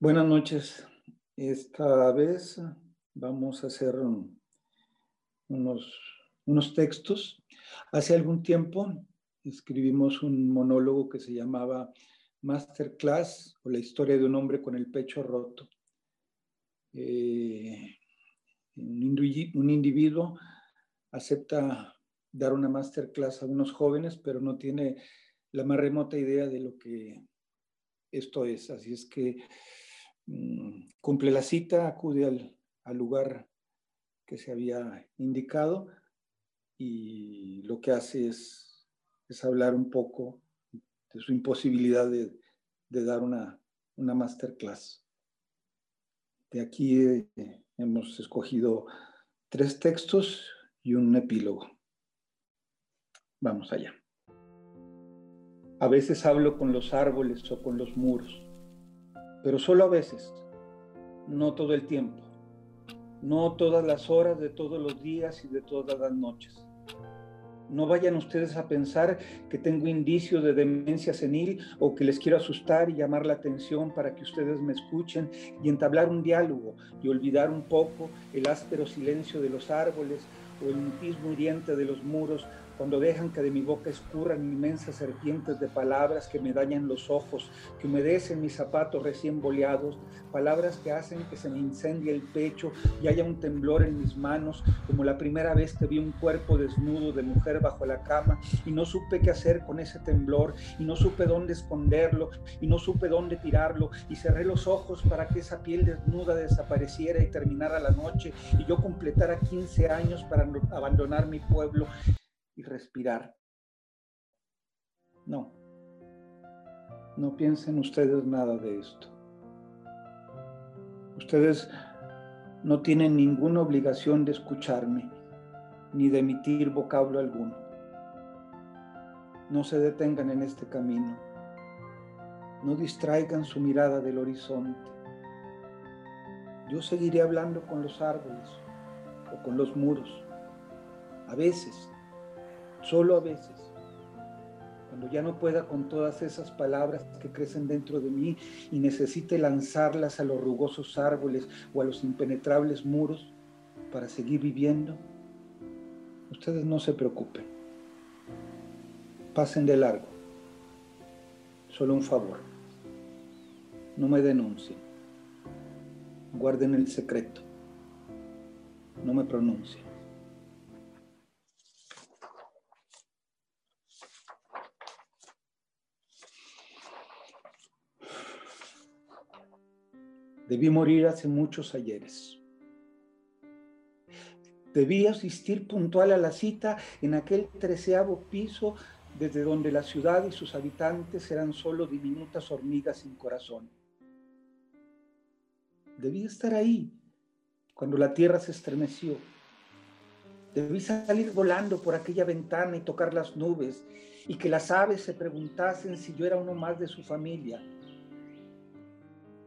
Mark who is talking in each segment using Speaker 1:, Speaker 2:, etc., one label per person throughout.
Speaker 1: Buenas noches. Esta vez vamos a hacer unos, unos textos. Hace algún tiempo escribimos un monólogo que se llamaba Masterclass o la historia de un hombre con el pecho roto. Eh, un individuo acepta dar una masterclass a unos jóvenes, pero no tiene la más remota idea de lo que esto es. Así es que cumple la cita, acude al, lugar que se había indicado y lo que hace es, es hablar un poco de su imposibilidad de, dar una, una, masterclass. De aquí eh, hemos escogido tres textos y un epílogo. Vamos allá. A veces hablo con los árboles o con los muros pero solo a veces, no todo el tiempo, no todas las horas de todos los días y de todas las noches. No vayan ustedes a pensar que tengo indicios de demencia senil o que les quiero asustar y llamar la atención para que ustedes me escuchen y entablar un diálogo y olvidar un poco el áspero silencio de los árboles o el mutismo hiriente de los muros cuando dejan que de mi boca escurran inmensas serpientes de palabras que me dañan los ojos, que humedecen mis zapatos recién boleados, palabras que hacen que se me incendie el pecho y haya un temblor en mis manos, como la primera vez que vi un cuerpo desnudo de mujer bajo la cama y no supe qué hacer con ese temblor y no supe dónde esconderlo y no supe dónde tirarlo y cerré los ojos para que esa piel desnuda desapareciera y terminara la noche y yo completara 15 años para abandonar mi pueblo y respirar. No, no piensen ustedes nada de esto. Ustedes no tienen ninguna obligación de escucharme ni de emitir vocablo alguno. No se detengan en este camino. No distraigan su mirada del horizonte. Yo seguiré hablando con los árboles o con los muros. A veces solo a veces, cuando ya no pueda con todas esas palabras que crecen dentro de mí y necesite lanzarlas a los rugosos árboles o a los impenetrables muros para seguir viviendo, ustedes no se preocupen. Pasen de largo. Solo un favor. No me denuncien. Guarden el secreto. No me pronuncien. Debí morir hace muchos ayeres. Debí asistir puntual a la cita en aquel treceavo piso desde donde la ciudad y sus habitantes eran solo diminutas hormigas sin corazón. Debí estar ahí cuando la tierra se estremeció. Debí salir volando por aquella ventana y tocar las nubes y que las aves se preguntasen si yo era uno más de su familia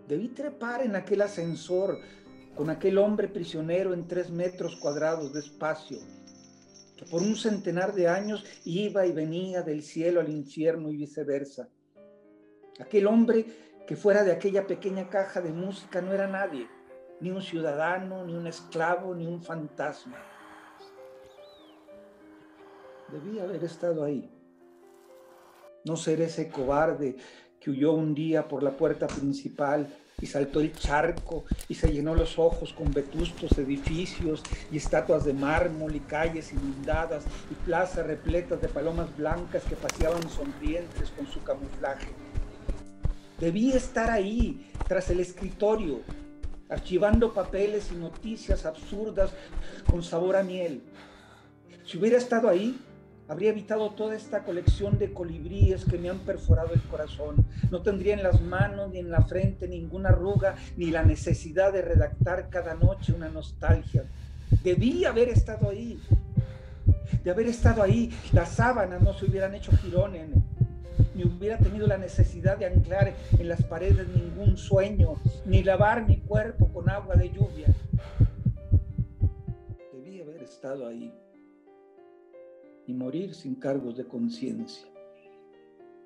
Speaker 1: Debí trepar en aquel ascensor con aquel hombre prisionero en tres metros cuadrados de espacio, que por un centenar de años iba y venía del cielo al infierno y viceversa. Aquel hombre que fuera de aquella pequeña caja de música no era nadie, ni un ciudadano, ni un esclavo, ni un fantasma. Debí haber estado ahí. No ser ese cobarde que huyó un día por la puerta principal y saltó el charco y se llenó los ojos con vetustos edificios y estatuas de mármol y calles inundadas y plazas repletas de palomas blancas que paseaban sonrientes con su camuflaje. Debí estar ahí, tras el escritorio, archivando papeles y noticias absurdas con sabor a miel. Si hubiera estado ahí, Habría evitado toda esta colección de colibríes que me han perforado el corazón. No tendría en las manos ni en la frente ninguna arruga, ni la necesidad de redactar cada noche una nostalgia. Debí haber estado ahí. De haber estado ahí, las sábanas no se hubieran hecho girones, ni hubiera tenido la necesidad de anclar en las paredes ningún sueño, ni lavar mi cuerpo con agua de lluvia. Debí haber estado ahí y morir sin cargos de conciencia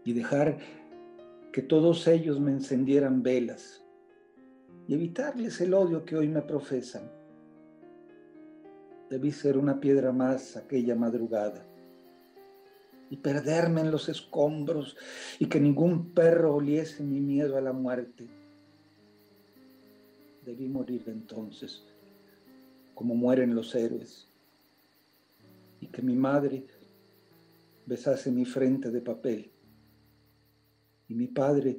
Speaker 1: y dejar que todos ellos me encendieran velas y evitarles el odio que hoy me profesan. Debí ser una piedra más aquella madrugada y perderme en los escombros y que ningún perro oliese mi miedo a la muerte. Debí morir entonces, como mueren los héroes, y que mi madre besase mi frente de papel y mi padre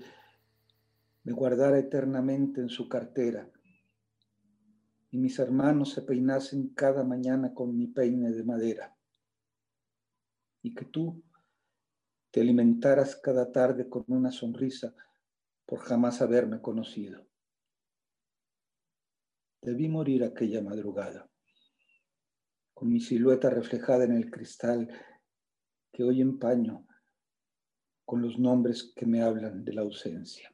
Speaker 1: me guardara eternamente en su cartera y mis hermanos se peinasen cada mañana con mi peine de madera y que tú te alimentaras cada tarde con una sonrisa por jamás haberme conocido. Debí morir aquella madrugada, con mi silueta reflejada en el cristal que hoy empaño con los nombres que me hablan de la ausencia.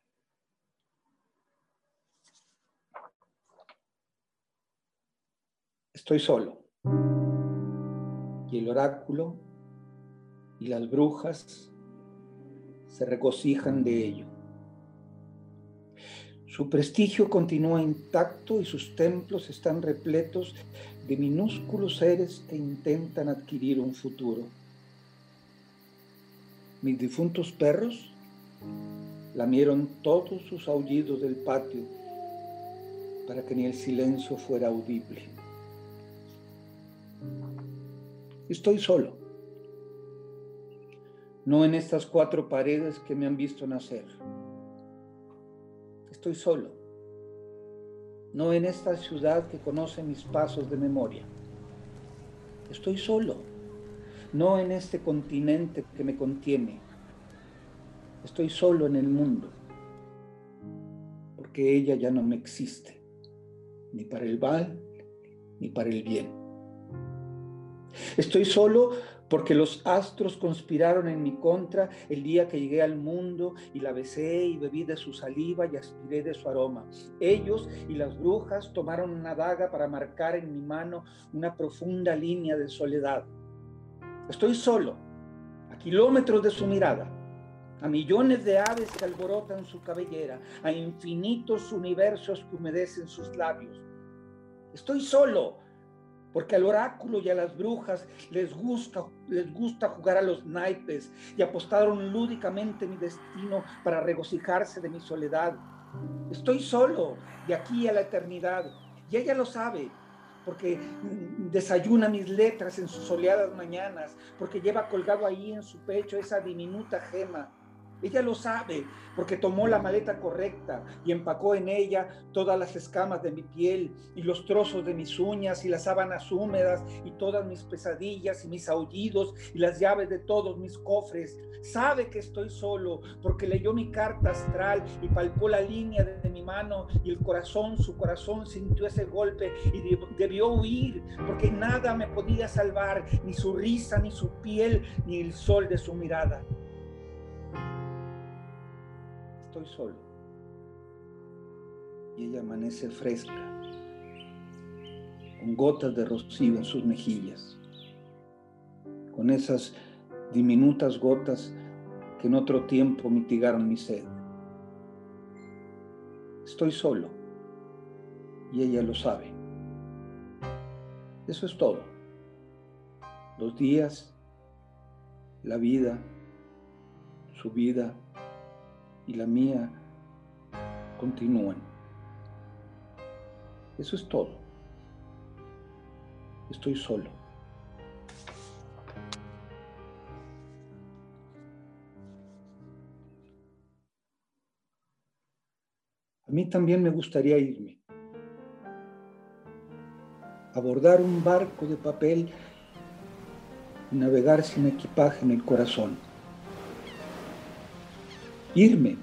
Speaker 1: Estoy solo. Y el oráculo y las brujas se regocijan de ello. Su prestigio continúa intacto y sus templos están repletos de minúsculos seres que intentan adquirir un futuro. Mis difuntos perros lamieron todos sus aullidos del patio para que ni el silencio fuera audible. Estoy solo no en estas cuatro paredes que me han visto nacer. Estoy solo, no en esta ciudad que conoce mis pasos de memoria. Estoy solo, no en este continente que me contiene. Estoy solo en el mundo, porque ella ya no me existe, ni para el mal, ni para el bien. Estoy solo porque los astros conspiraron en mi contra el día que llegué al mundo y la besé y bebí de su saliva y aspiré de su aroma. Ellos y las brujas tomaron una daga para marcar en mi mano una profunda línea de soledad. Estoy solo, a kilómetros de su mirada, a millones de aves que alborotan su cabellera, a infinitos universos que humedecen sus labios. Estoy solo porque al oráculo y a las brujas les gusta, les gusta jugar a los naipes y apostaron lúdicamente mi destino para regocijarse de mi soledad. Estoy solo de aquí a la eternidad y ella lo sabe porque desayuna mis letras en sus soleadas mañanas, porque lleva colgado ahí en su pecho esa diminuta gema ella lo sabe porque tomó la maleta correcta y empacó en ella todas las escamas de mi piel y los trozos de mis uñas y las sábanas húmedas y todas mis pesadillas y mis aullidos y las llaves de todos mis cofres. Sabe que estoy solo porque leyó mi carta astral y palpó la línea de, mi mano y el corazón, su corazón sintió ese golpe y debió huir porque nada me podía salvar, ni su risa, ni su piel, ni el sol de su mirada estoy solo. Y ella amanece fresca, con gotas de rocío en sus mejillas, con esas diminutas gotas que en otro tiempo mitigaron mi sed. Estoy solo y ella lo sabe. Eso es todo. Los días, la vida, su vida, y la mía continúan. Eso es todo. Estoy solo. A mí también me gustaría irme, abordar un barco de papel y navegar sin equipaje en el corazón irme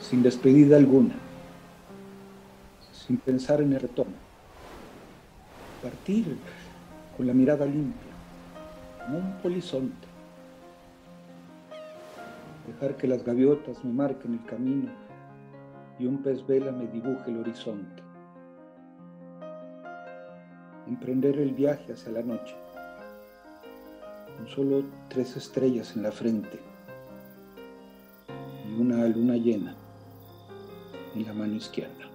Speaker 1: sin despedida alguna, sin pensar en el retorno, partir con la mirada limpia, como un polizonte, dejar que las gaviotas me marquen el camino y un pez vela me dibuje el horizonte, emprender el viaje hacia la noche, con solo tres estrellas en la frente una luna llena en la mano izquierda.